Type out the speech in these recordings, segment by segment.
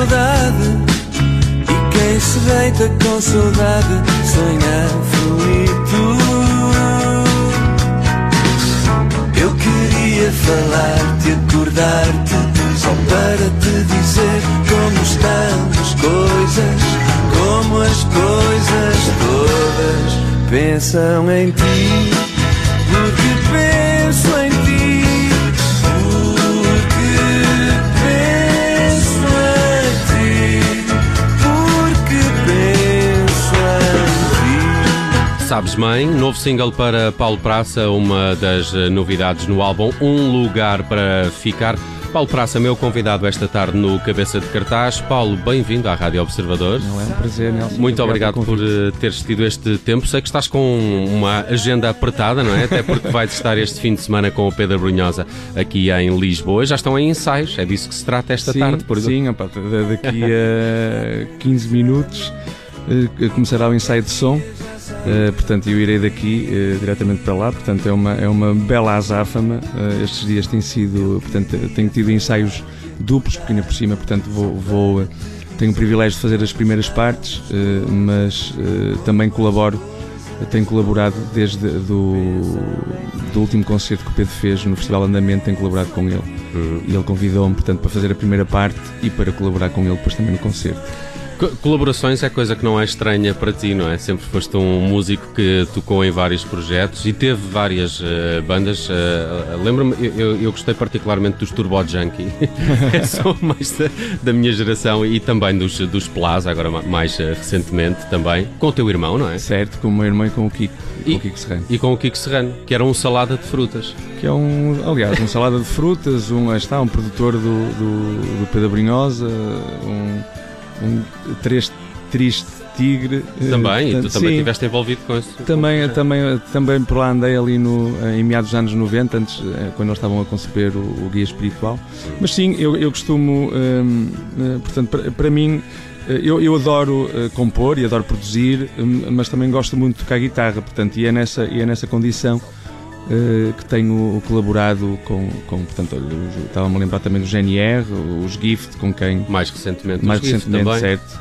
saudade. E quem se deita com saudade sonha aflito. Eu queria falar-te, acordar-te, só para te dizer como estão as coisas, como as coisas todas pensam em ti, porque penso em Sabes Mãe, novo single para Paulo Praça, uma das eh, novidades no álbum Um Lugar para Ficar. Paulo Praça, meu convidado esta tarde no Cabeça de Cartaz. Paulo, bem-vindo à Rádio Observador. Não é um prazer, Nelson. Muito obrigado pelo por eh, teres tido este tempo. Sei que estás com uma agenda apertada, não é? Até porque vais estar este fim de semana com o Pedro Brunhosa aqui em Lisboa. Já estão em ensaios, é disso que se trata esta sim, tarde. Por Sim, opa, da- daqui a 15 minutos eh, começará o ensaio de som. Eh, portanto, eu irei daqui eh, diretamente para lá. Portanto, é uma, é uma bela azáfama. Eh, estes dias têm sido, portanto, tenho tido ensaios duplos, porque ainda por cima, portanto, vou, vou, tenho o privilégio de fazer as primeiras partes, mas também colaboro tenho colaborado desde do, do último concerto que o Pedro fez no Festival Andamento, tenho colaborado com ele. Uhum. E ele convidou-me, portanto, para fazer a primeira parte e para colaborar com ele depois também no concerto. Co- Colaborações é coisa que não é estranha para ti, não é? Sempre foste um músico que tocou em vários projetos e teve várias eh, bandas. eh, Lembro-me, eu, eu- gostei particularmente dos Turbo Junkie, são mais da, da minha geração, e também dos, dos Plaza, agora ma- mais eh, recentemente também, com o teu irmão, não é? Certo, com o meu irmão e com o Kiko, com E- o Kiko Serrano. E com o Kiko Serrano, que era um salada de frutas. Que é um, aliás, um salada de frutas, um, está, um produtor do, do, do Pedro Brinhosa, um, um triste, triste tigre. eh, Também, e tu portanto, também sim. estiveste envolvido com isso. Também, também, também por lá andei ali no, em meados dos anos 90, antes, eh, quando eles estavam a conceber o, o guia espiritual. Mas sim, eu, eu costumo, hum, eh, portanto, para, para mim, eh, eu, eu adoro eh, compor e adoro produzir, hum, mas também gosto muito de tocar guitarra, portanto, e é nessa, e é nessa condição eh, que tenho colaborado com, com portanto, estava-me a lembrar também do GNR, os Gift, com quem Mais recentemente, mais recentemente, também. certo.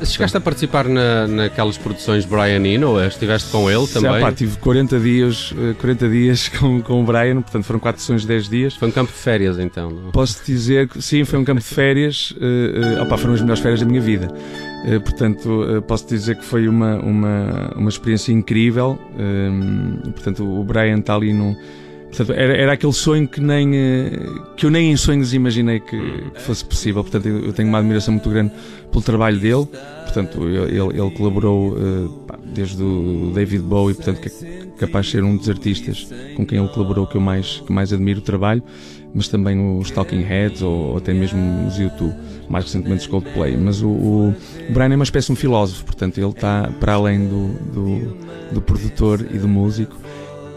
eh, Chegaste a participar na, naquelas produções Brian Eno? Estiveste com ele Já, também? pá, tive 40 dias, eh, 40 dias com, com o Brian, portanto foram 4 sessões de 10 dias. Foi um campo de férias então. não? Posso dizer que sim, foi um campo de férias, eh, eh, opá, foram as melhores férias da minha vida. Eh, portanto, eh, posso dizer que foi uma, uma, uma experiência incrível. eh, portanto, o Brian está ali num. Portanto, era, era aquele sonho que, nem, eh, que eu nem em sonhos imaginei que, que fosse possível. Portanto, eu tenho uma admiração muito grande pelo trabalho dele. Portanto, ele, ele colaborou desde o David Bowie, portanto, que é capaz de ser um dos artistas com quem ele colaborou que eu mais, que mais admiro o trabalho, mas também os Talking Heads ou, ou até mesmo os YouTube, mais recentemente os Coldplay. Mas o, o Brian é uma espécie de um filósofo, portanto, ele está para além do, do, do produtor e do músico.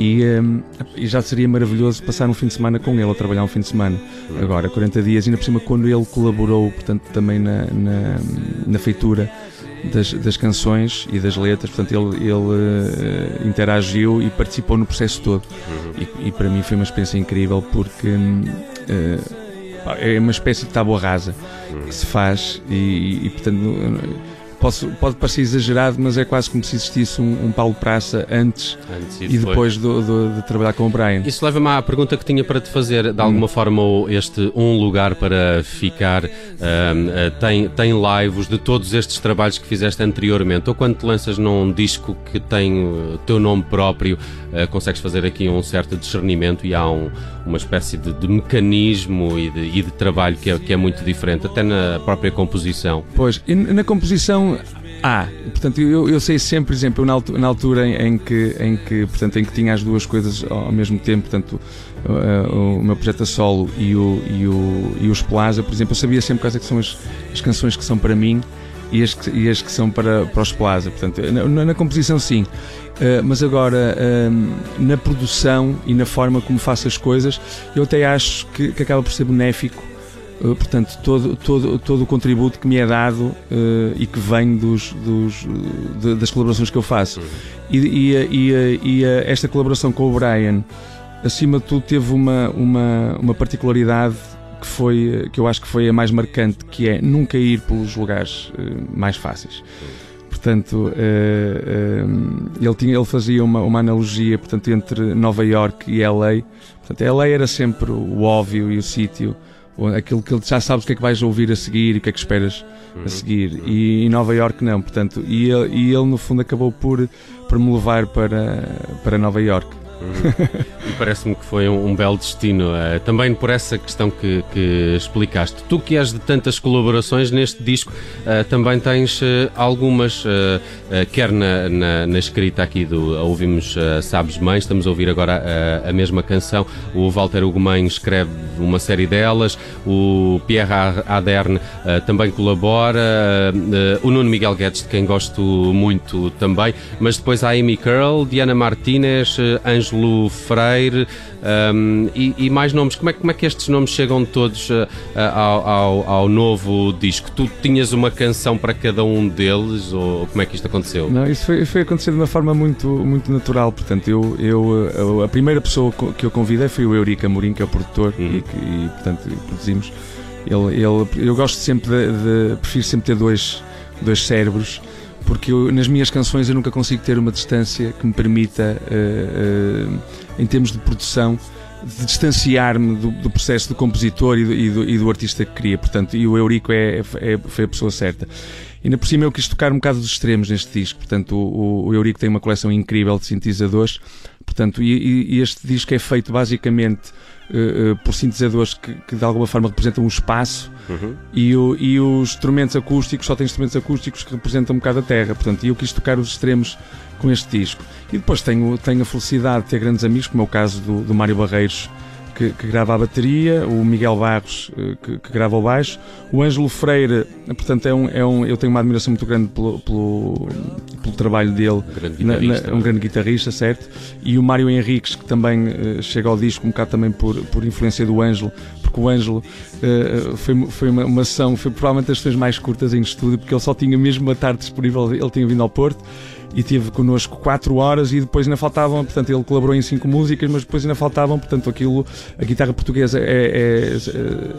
E, hum, e já seria maravilhoso passar um fim de semana com ele, a trabalhar um fim de semana. Agora, 40 dias, ainda por cima, quando ele colaborou, portanto, também na, na, na feitura das, das canções e das letras, portanto, ele, ele eh, interagiu e participou no processo todo. E, e para mim foi uma experiência incrível porque pá, é uma espécie de tábua rasa que se faz e, e, portanto, posso, pode parecer exagerado, mas é quase como se existisse um, um Paulo Praça antes Antes e depois do- do- de trabalhar com o Brian. Isso leva-me à pergunta que tinha para te fazer. De alguma forma, o- este Um Lugar para Ficar ahm, ah, tem, tem lives de todos estes trabalhos que fizeste anteriormente? Ou quando te lanças num disco que tem o teu nome próprio, ah, consegues fazer aqui um certo discernimento e há um- uma espécie de, de mecanismo e de, e de trabalho que é, que é muito diferente, até na própria composição. Pois, e na composição há. Portanto, eu, eu sei sempre, por exemplo, na altura, na altura em, que, em, que, portanto, em que tinha as duas coisas ao mesmo tempo, portanto, uh, o, o meu projeto a solo e, o, e, o, e os Plaza, por exemplo, eu sabia sempre quais é que são as, as canções que são para mim e as que, e as que são para, para os Plaza. Portanto, na, na- composição, sim. Uh, mas agora, um, na produção e na forma como faço as coisas, eu até acho que, que acaba por ser benéfico Uh, portanto, todo, todo, todo o contributo que me é dado uh, e que vem dos, dos, de, das colaborações que eu faço. E, e, e, e, esta colaboração com o Brian, acima de tudo, teve uma, uma, uma particularidade que, foi, que eu acho que foi a mais marcante, que é nunca ir pelos lugares uh, mais fáceis. Portanto, ele, tinha, ele fazia uma, uma analogia portanto, entre Nova York e LA. Portanto, LA era sempre o óbvio e o sítio aquilo que já sabes o que é que vais ouvir a seguir e o que é que esperas a seguir. E em Nova York não, portanto, e ele, e ele no fundo acabou por, por me levar para, para Nova York. e parece-me que foi um, um belo destino, uh, também por essa questão que, que, explicaste. Tu que és de tantas colaborações neste disco, uh, também tens uh, algumas, quer na, na, na, escrita aqui do Ouvimos Sabes Mãe, estamos a ouvir agora a mesma canção, o Walter Ugumem escreve uma série delas, o Pierre Aderne também colabora, o Nuno Miguel Guedes, de quem gosto muito também, mas depois há Amy Curl, Diana Martinez, Anjo Ângelo Freire um, e, e, mais nomes. Como é, como é que estes nomes chegam todos uh, ao, ao, ao, novo disco? Tu tinhas uma canção para cada um deles ou como é que isto aconteceu? Não, isso foi, foi acontecer de uma forma muito, muito natural. Portanto, eu, eu, a primeira pessoa que eu convidei foi o Eurico Amorim, que é o produtor, uhum. e, e, portanto produzimos. Ele, ele, eu gosto sempre de, de, prefiro sempre ter dois, dois cérebros porque eu, nas minhas canções eu nunca consigo ter uma distância que me permita, uh, uh, em termos de produção, de distanciar-me do, do, processo do compositor e do, e, do, e do, artista que cria. Portanto, e o Eurico é, é, foi a pessoa certa. E ainda por cima eu quis tocar um bocado dos extremos neste disco. Portanto, o, o Eurico tem uma coleção incrível de sintetizadores. Portanto, e, e este disco é feito basicamente uh, por sintetizadores que, que, de alguma forma representam um espaço uhum. e, o, e os instrumentos acústicos só têm instrumentos acústicos que representam um bocado a terra. Portanto, eu quis tocar os extremos com este disco. E depois tenho, tenho a felicidade de ter grandes amigos, como é o caso do, do Mário Barreiros, que, que, grava a bateria, o Miguel Barros, eh, que, que, grava o baixo, o Ângelo Freire, portanto, é um, é um, eu tenho uma admiração muito grande pelo, pelo, pelo trabalho dele, grande na, na, um grande guitarrista, certo? E o Mário Henriques, que também uh, chega ao disco um bocado também por, por influência do Ângelo, porque o Ângelo uh, foi, foi uma, uma ação, foi provavelmente das sessões mais curtas em estúdio, porque ele só tinha mesmo uma tarde disponível, ele tinha vindo ao Porto e teve connosco 4 horas e depois ainda faltavam, portanto, ele colaborou em 5 músicas, mas depois ainda faltavam, portanto, aquilo, a guitarra portuguesa é,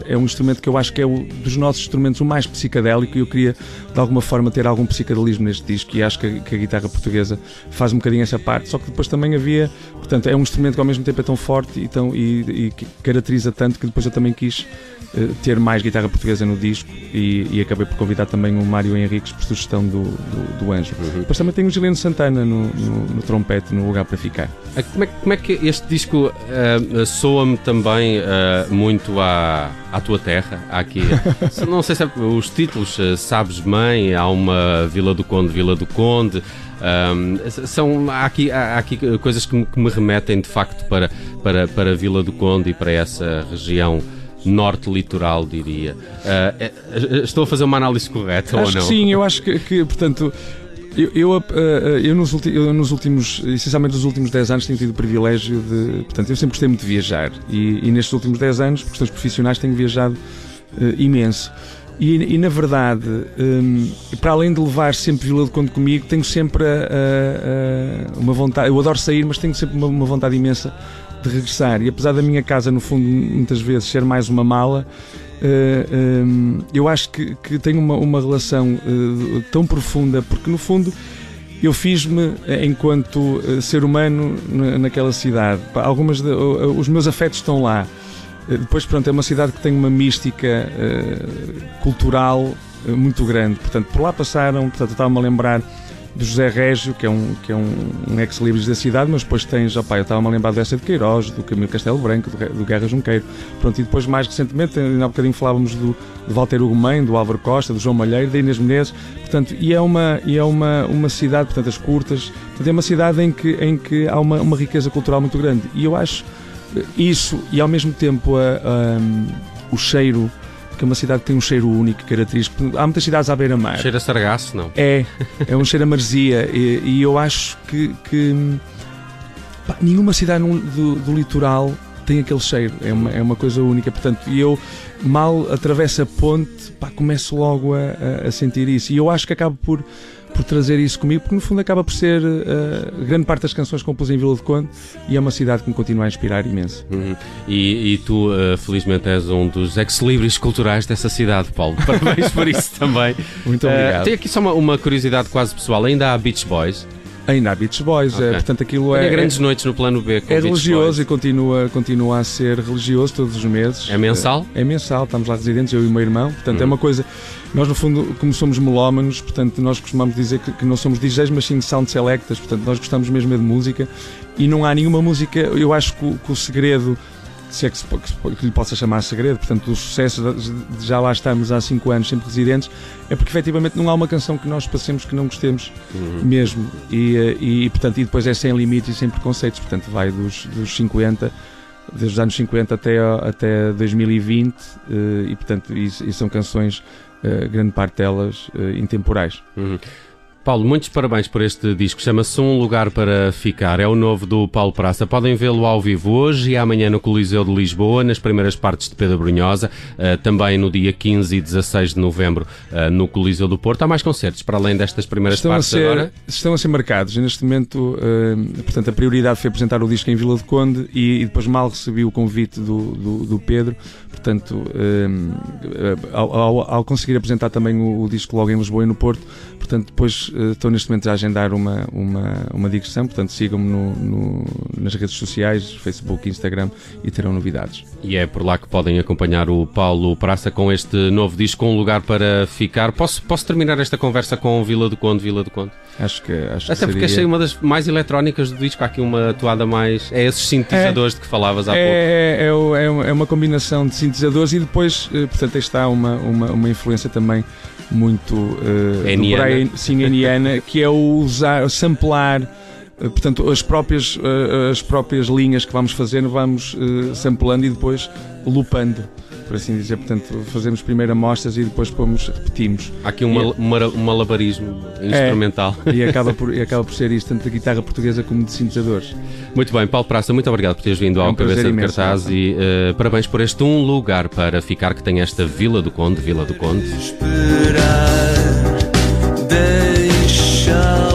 é, é um instrumento que eu acho que é o, dos nossos instrumentos o mais psicadélico e eu queria, de alguma forma, ter algum psicadelismo neste disco e acho que a, que a guitarra portuguesa faz um bocadinho essa parte, só que depois também havia, portanto, é um instrumento que ao mesmo tempo é tão forte e, tão, e, e caracteriza tanto que depois eu também quis uh, ter mais guitarra portuguesa no disco e, e, acabei por convidar também o Mário Henriques por sugestão do, do, do Anjo. Uhum. Depois também tem o Juliano Santana no, no, no, trompete, no lugar para ficar. Ah, como é, como é que este disco uh, soa-me também uh, muito à, à tua terra? Aqui, não sei se é, os títulos, uh, Sabes Mãe, há uma Vila do Conde, Vila do Conde. Um, são, há, aqui, há aqui coisas que me, que me, remetem de facto para, para, para Vila do Conde e para essa região norte litoral, diria. Uh, estou a fazer uma análise correta acho ou não? sim, eu acho que, que portanto. Eu, eu, eu, nos eu, nos últimos, essencialmente nos últimos 10 anos, tenho tido o privilégio de. Portanto, eu sempre gostei muito de viajar e, e nestes últimos 10 anos, por questões profissionais, tenho viajado uh, imenso. E, e, na verdade, um, para além de levar sempre Vila de Conde comigo, tenho sempre uma vontade. Eu adoro sair, mas tenho sempre uma, uma vontade imensa de regressar. E apesar da minha casa, no fundo, muitas vezes ser mais uma mala, eh, eh, eu acho que, que tenho uma, uma relação uh, tão profunda, porque no fundo eu fiz-me enquanto ser humano naquela cidade. Algumas de, os meus afetos estão lá. Depois, pronto, é uma cidade que tem uma mística cultural muito grande. Portanto, por lá passaram, portanto, estava-me a lembrar do José Régio, que é um, que é um, um ex-libris da cidade, mas depois tens, opa, eu estava-me a lembrar do Essa de Queiroz, do Camilo Castelo Branco, do, do Guerra Junqueiro, pronto, e depois mais recentemente, ainda há bocadinho falávamos do, do Walter Ugumem, do Álvaro Costa, do João Malheiro, da Inês Menezes, portanto, e é uma, e é uma, uma cidade, portanto, as curtas, portanto, é uma cidade em que, em que há uma, uma riqueza cultural muito grande, e eu acho isso, e ao mesmo tempo a, a, o cheiro que é uma cidade que tem um cheiro único, característico. Há muitas cidades à beira-mar. Cheira a sargaço, não? É, é um cheiro a marzia. E, e eu acho que, que pá, nenhuma cidade do, do, litoral tem aquele cheiro, é uma, é uma coisa única. Portanto, e eu mal atravesso a ponte, pá, começo logo a, a, a sentir isso. E eu acho que acabo por por trazer isso comigo, porque no fundo acaba por ser uh, grande parte das canções que compus em Vila de Conde e é uma cidade que me continua a inspirar imenso. Uhum. E, e, tu, uh, felizmente, és um dos ex-libris culturais dessa cidade, Paulo. Parabéns por isso também. Muito obrigado. Uh, tem aqui só uma, uma curiosidade quase pessoal: ainda há Beach Boys. Ainda há Beach Boys, okay. é, portanto aquilo é. grandes é, noites no plano B. é religioso e continua, continua a ser religioso todos os meses. É mensal? É, é mensal, estamos lá residentes, eu e o meu irmão. Portanto, é uhum. é uma coisa. Nós, no fundo, como somos melómanos, portanto, nós costumamos dizer que, que não somos DJs, mas sim sound selectors, portanto, nós gostamos mesmo de música e não há nenhuma música. Eu acho que, que o segredo se é que, se, que lhe possa chamar segredo, portanto, o sucesso de, já lá estamos há 5 anos sempre residentes, é porque efetivamente não há uma canção que nós passemos que não gostemos uhum. mesmo. E, eh, e, portanto, e depois é sem limites e sem preconceitos, portanto, vai dos, dos 50 desde os anos 50 até, até 2020 eh, e portanto e, e são canções eh, grande parte delas intemporais. Uhum. Paulo, muitos parabéns por este disco. Chama-se Um Lugar para Ficar. É o novo do Paulo Praça. Podem vê-lo ao vivo hoje e amanhã no Coliseu de Lisboa, nas primeiras partes de Pedro Brunhosa. Uh, também no dia 15 e 16 de novembro uh, no Coliseu do Porto. Há mais concertos para além destas primeiras estão partes ser, agora? Estão a ser marcados. Neste momento, uh, portanto, a prioridade foi apresentar o disco em Vila de Conde e, e depois mal recebi o convite do, do, do Pedro. Portanto, ao, ao, ao, conseguir apresentar também o, o disco logo em Lisboa e no Porto, portanto, depois estou neste momento a agendar uma, uma, uma digressão, portanto sigam-me no, no, nas redes sociais, Facebook, Instagram e terão novidades. E é por lá que podem acompanhar o Paulo Praça com este novo disco, um lugar para ficar. Posso, posso terminar esta conversa com Vila do Conde, Vila do Conde? Acho que acho Até que porque achei uma das mais eletrónicas do disco, há aqui uma toada mais. É esses sintetizadores é, de que falavas há é, pouco. É, é, é, uma combinação de sintetizadores e depois, eh, portanto, está uma, uma, uma influência também muito uh, Brian, sim, que é o usar, samplar uh, portanto, as próprias, uh, as próprias linhas que vamos fazendo, vamos uh, samplando e depois loopando por assim dizer. Portanto, fazemos primeiro amostras e depois pomos, repetimos. Há aqui um, um malabarismo instrumental. É, e, acaba por, e acaba por ser isto, tanto da guitarra portuguesa como de sintetizadores. Muito bem, Paulo Praça, muito obrigado por teres vindo é um ao Cabeça de Cartaz e uh, parabéns por este um lugar para ficar que tem esta Vila do Conde, Vila do Conde. Esperar, Oh.